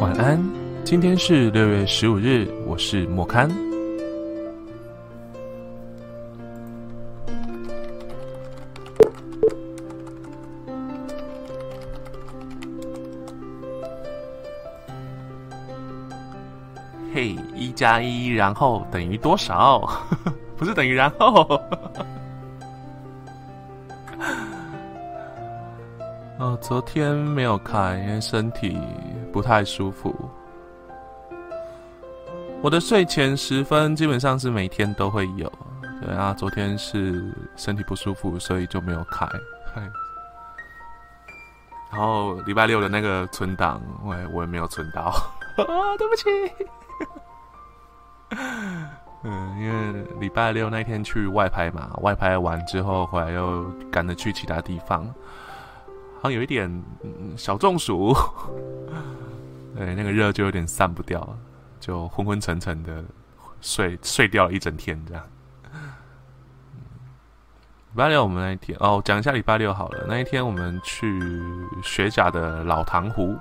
晚安，今天是六月十五日，我是莫刊。嘿，一加一，然后等于多少？不是等于然后。哦，昨天没有开，因为身体不太舒服。我的睡前时分基本上是每天都会有，对啊，昨天是身体不舒服，所以就没有开。然后礼拜六的那个存档，我也我也没有存到，啊，对不起。嗯，因为礼拜六那天去外拍嘛，外拍完之后回来又赶着去其他地方。好像有一点小中暑，对，那个热就有点散不掉了，就昏昏沉沉的睡睡掉了一整天这样。礼拜六我们那一天哦，讲一下礼拜六好了。那一天我们去雪甲的老塘湖，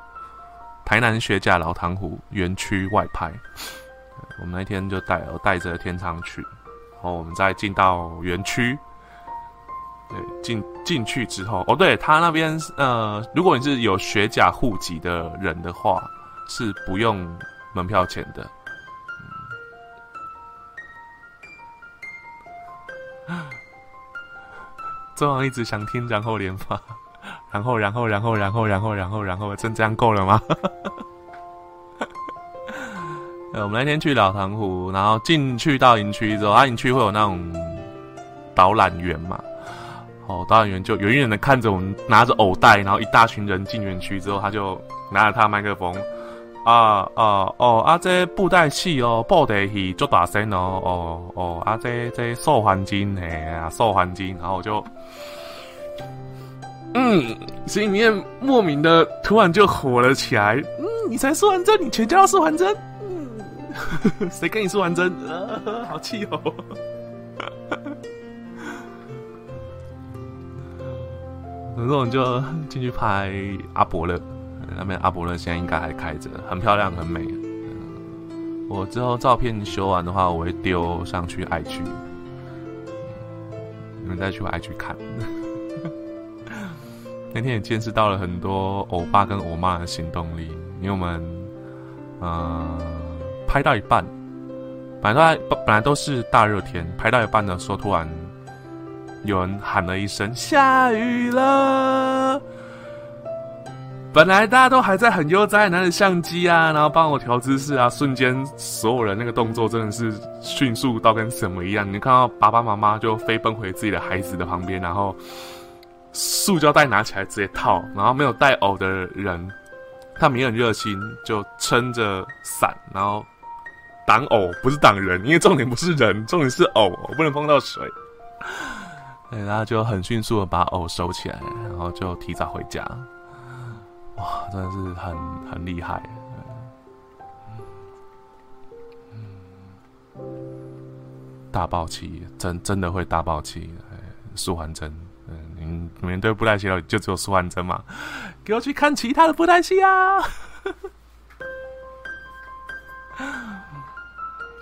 台南雪甲老塘湖园区外拍。我们那天就带带着天仓去，然后我们再进到园区。对，进进去之后，哦，对他那边，呃，如果你是有学甲户籍的人的话，是不用门票钱的。周王一直想听，然后连发，然后，然后，然后，然后，然后，然后，然后，真这样够了吗？呃，我们那天去老塘湖，然后进去到营区之后，啊，营区会有那种导览员嘛。哦，导演员就远远的看着我们拿着藕带，然后一大群人进园区之后，他就拿着他麦克风，啊啊哦啊这布袋戏哦，布袋戏做大声哦哦哦啊这这受环境嘿啊受环境，然后我就，嗯，心里面莫名的突然就火了起来，嗯，你才说完针，你全家都说完针，嗯，谁跟你说完针？好气哦。那我们就进去拍阿伯乐，那边阿伯乐现在应该还开着，很漂亮，很美。我之后照片修完的话，我会丢上去 IG，你们再去 IG 看。那天也见识到了很多欧巴跟欧妈的行动力，因为我们，呃，拍到一半，本来本来都是大热天，拍到一半的时候突然。有人喊了一声“下雨了”，本来大家都还在很悠哉拿着相机啊，然后帮我调姿势啊，瞬间所有人那个动作真的是迅速到跟什么一样。你看到爸爸妈妈就飞奔回自己的孩子的旁边，然后塑胶袋拿起来直接套，然后没有带偶的人，他们也很热心，就撑着伞，然后挡偶，不是挡人，因为重点不是人，重点是偶，不能碰到水。对，然后就很迅速的把藕收起来，然后就提早回家。哇，真的是很很厉害。大爆气，真真的会大爆气。舒缓针，嗯，你们对布袋戏就只有舒缓针嘛？给我去看其他的布袋戏啊！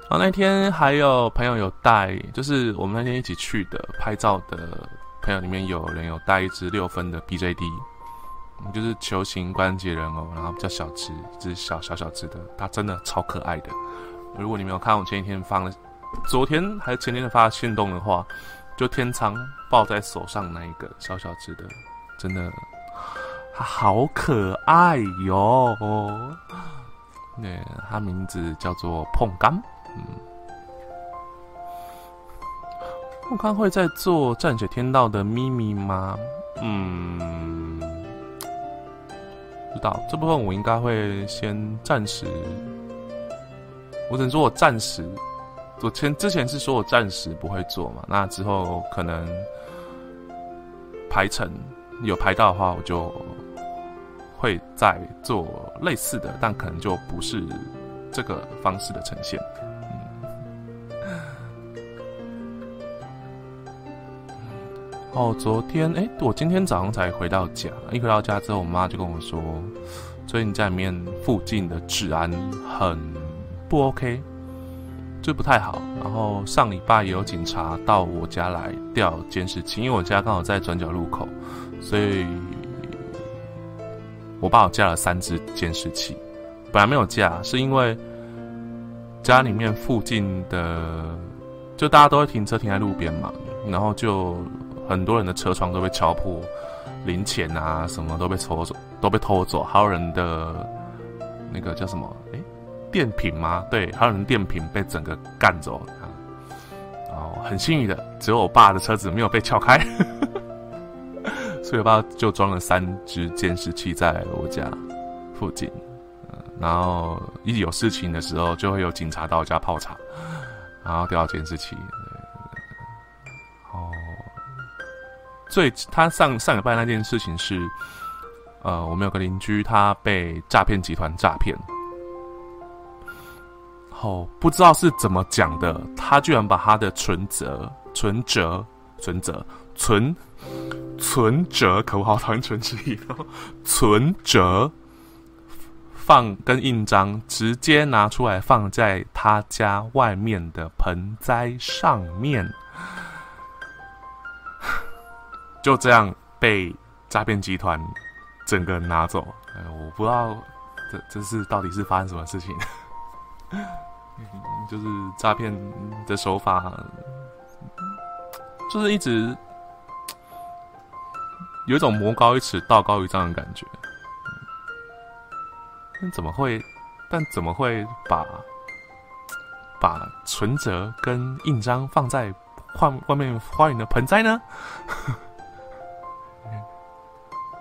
然后那天还有朋友有带，就是我们那天一起去的拍照的朋友里面有人有带一支六分的 BJD，就是球形关节人偶，然后比较小只，一只小小小只的，它真的超可爱的。如果你没有看我前一天放了，昨天还是前天的发现动的话，就天仓抱在手上那一个小小只的，真的，它好可爱哟。对，它名字叫做碰干。嗯，我看会在做战雪天道的咪咪吗？嗯，知道这部分我应该会先暂时，我只能说我暂时，我前之前是说我暂时不会做嘛，那之后可能排程有排到的话，我就会再做类似的，但可能就不是这个方式的呈现。哦，昨天哎，我今天早上才回到家，一回到家之后，我妈就跟我说，最近家里面附近的治安很不 OK，就不太好。然后上礼拜也有警察到我家来调监视器，因为我家刚好在转角路口，所以我爸我架了三只监视器。本来没有架，是因为家里面附近的，就大家都会停车停在路边嘛，然后就很多人的车窗都被敲破，零钱啊什么都被抽走，都被偷走，还有人的那个叫什么？哎，电瓶吗？对，还有人电瓶被整个干走啊。哦，很幸运的，只有我爸的车子没有被撬开，所以我爸就装了三只监视器在我家附近。然后一有事情的时候，就会有警察到我家泡茶，然后调监视器。最他上上礼拜那件事情是，呃，我们有个邻居，他被诈骗集团诈骗。哦，不知道是怎么讲的，他居然把他的存折、存折、存折、存存折，可不好讨厌存折，存折。放跟印章直接拿出来放在他家外面的盆栽上面，就这样被诈骗集团整个拿走。哎，我不知道这这是到底是发生什么事情，就是诈骗的手法，就是一直有一种魔高一尺道高一丈的感觉。但怎么会？但怎么会把把存折跟印章放在外外面花园的盆栽呢？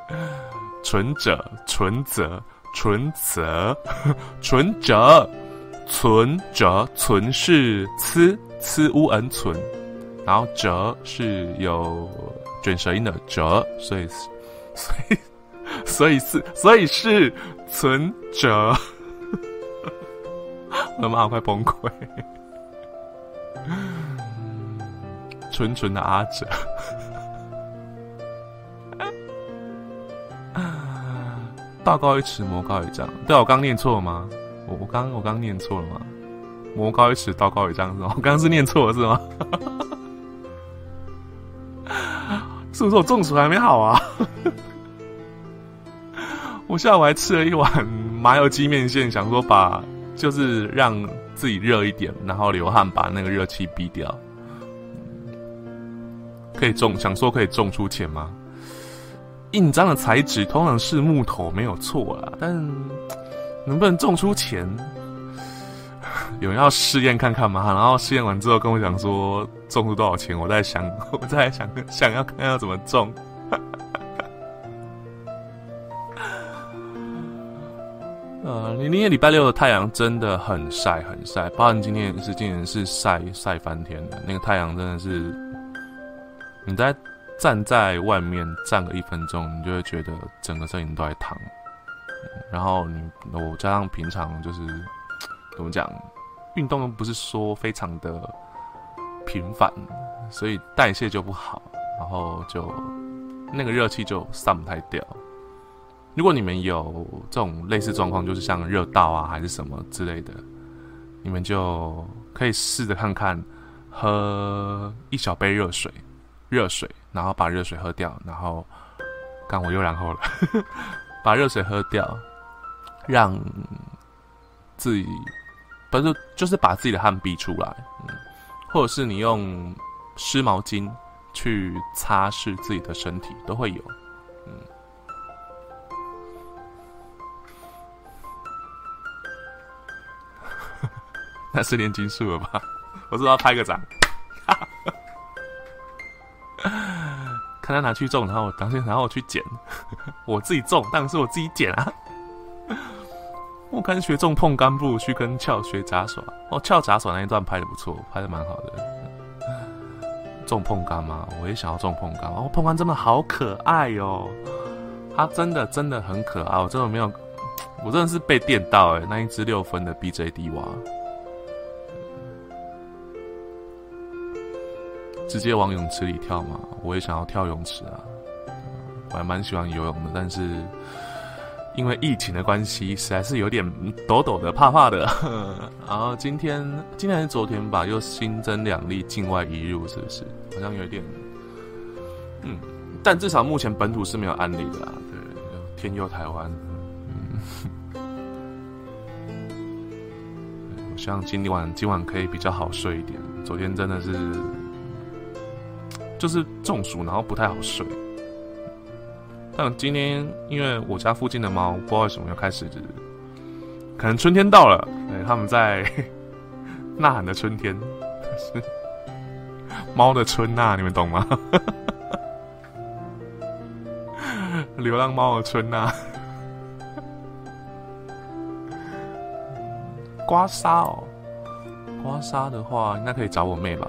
存折、存折、存折、存折、存折、存是呲呲 u n 存，然后折是有卷舌音的折，所以所以。所以是，所以是存折。我的妈，快崩溃！纯纯的阿哲，道高一尺，魔高一丈。对我刚念错了吗？我我刚我刚念错了吗？魔高一尺，道高一丈是吗？我刚刚是念错了是吗？是不是我中暑还没好啊？我下午还吃了一碗麻油鸡面线，想说把就是让自己热一点，然后流汗把那个热气逼掉。可以种，想说可以种出钱吗？印章的材质通常是木头，没有错啦，但能不能种出钱？有人要试验看看吗？然后试验完之后跟我讲说种出多少钱，我在想，我在想想要看要怎么种。呃，你今天礼拜六的太阳真的很晒，很晒。包括今天也是，今天是晒晒翻天的。那个太阳真的是，你在站在外面站个一分钟，你就会觉得整个身体都在烫。然后你我加上平常就是 怎么讲，运动不是说非常的频繁，所以代谢就不好，然后就那个热气就散不太掉。如果你们有这种类似状况，就是像热到啊，还是什么之类的，你们就可以试着看看，喝一小杯热水，热水，然后把热水喝掉，然后，刚我又然后了，把热水喝掉，让自己不是就是把自己的汗逼出来，嗯，或者是你用湿毛巾去擦拭自己的身体，都会有。那是炼金术了吧？我是要拍个掌，看他拿去种，然后我当天，然后我去捡，我自己种，但是我自己捡啊。我看学种碰干，不如去跟俏学杂耍。哦，俏杂耍那一段拍的不错，拍的蛮好的。种碰干吗？我也想要种碰干。哦，碰干真的好可爱哦，它真的真的很可爱。我真的没有，我真的是被电到哎，那一只六分的 BJD 娃。直接往泳池里跳嘛，我也想要跳泳池啊，我还蛮喜欢游泳的，但是因为疫情的关系，实在是有点抖抖的、怕怕的。然后今天，今天还是昨天吧，又新增两例境外移入，是不是？好像有点，嗯，但至少目前本土是没有案例的。对，天佑台湾，嗯，我希望今晚今晚可以比较好睡一点。昨天真的是。就是中暑，然后不太好睡。但今天因为我家附近的猫不知道为什么又开始，可能春天到了，对，他们在 呐喊的春天，是 猫的春呐，你们懂吗？流浪猫的春呐，刮痧哦，刮痧的话应该可以找我妹吧。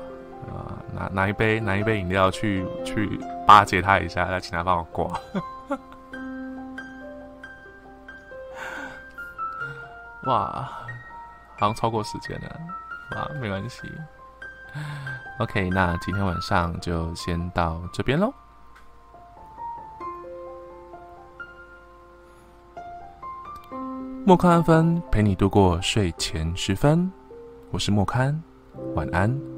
拿拿一杯拿一杯饮料去去巴结他一下，再请他帮我挂。哇，好像超过时间了，哇，没关系。OK，那今天晚上就先到这边喽。莫康安分陪你度过睡前时分，我是莫康，晚安。